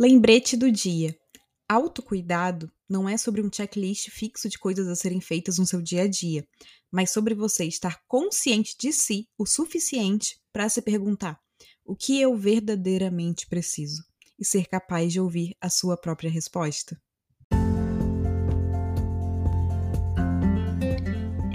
Lembrete do dia. Autocuidado não é sobre um checklist fixo de coisas a serem feitas no seu dia a dia, mas sobre você estar consciente de si o suficiente para se perguntar: o que eu verdadeiramente preciso? E ser capaz de ouvir a sua própria resposta.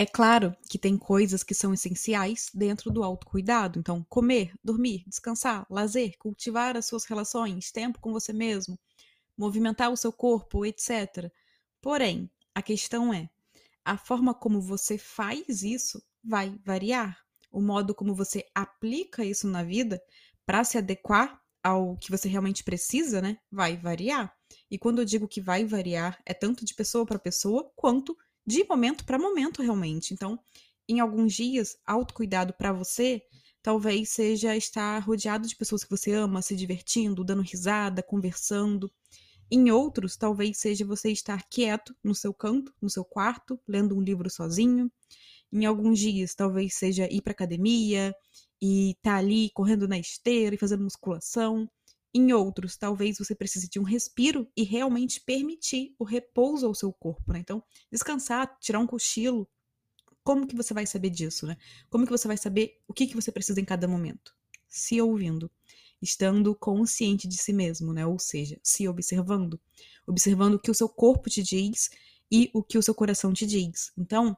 É claro que tem coisas que são essenciais dentro do autocuidado. Então, comer, dormir, descansar, lazer, cultivar as suas relações, tempo com você mesmo, movimentar o seu corpo, etc. Porém, a questão é: a forma como você faz isso vai variar. O modo como você aplica isso na vida para se adequar ao que você realmente precisa, né, vai variar. E quando eu digo que vai variar, é tanto de pessoa para pessoa quanto de momento para momento, realmente. Então, em alguns dias, autocuidado para você talvez seja estar rodeado de pessoas que você ama, se divertindo, dando risada, conversando. Em outros, talvez seja você estar quieto no seu canto, no seu quarto, lendo um livro sozinho. Em alguns dias, talvez seja ir para academia e estar tá ali correndo na esteira e fazendo musculação. Em outros, talvez você precise de um respiro e realmente permitir o repouso ao seu corpo, né? Então, descansar, tirar um cochilo. Como que você vai saber disso, né? Como que você vai saber o que, que você precisa em cada momento? Se ouvindo, estando consciente de si mesmo, né? Ou seja, se observando, observando o que o seu corpo te diz e o que o seu coração te diz. Então,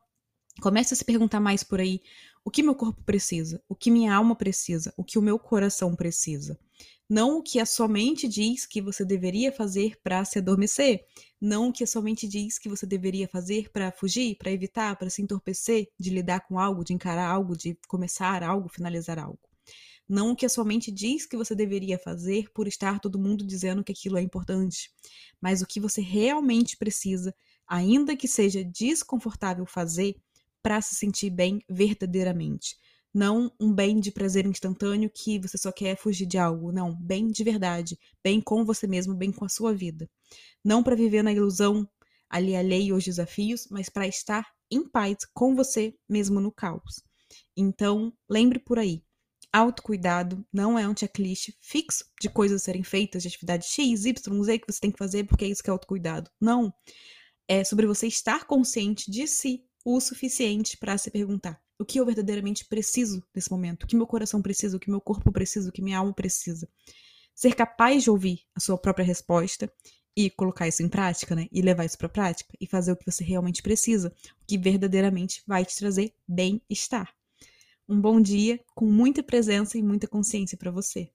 comece a se perguntar mais por aí o que meu corpo precisa, o que minha alma precisa, o que o meu coração precisa não o que a sua mente diz que você deveria fazer para se adormecer, não o que a sua mente diz que você deveria fazer para fugir, para evitar, para se entorpecer, de lidar com algo, de encarar algo, de começar algo, finalizar algo. Não o que a sua mente diz que você deveria fazer por estar todo mundo dizendo que aquilo é importante, mas o que você realmente precisa, ainda que seja desconfortável fazer, para se sentir bem verdadeiramente não um bem de prazer instantâneo que você só quer fugir de algo. Não, bem de verdade. Bem com você mesmo, bem com a sua vida. Não para viver na ilusão ali alheio aos desafios, mas para estar em paz com você mesmo no caos. Então, lembre por aí. Autocuidado não é um checklist fixo de coisas serem feitas, de atividade X, Y, Z que você tem que fazer porque é isso que é autocuidado. Não. É sobre você estar consciente de si o suficiente para se perguntar: o que eu verdadeiramente preciso nesse momento, o que meu coração precisa, o que meu corpo precisa, o que minha alma precisa. Ser capaz de ouvir a sua própria resposta e colocar isso em prática, né? E levar isso para prática e fazer o que você realmente precisa, o que verdadeiramente vai te trazer bem-estar. Um bom dia com muita presença e muita consciência para você.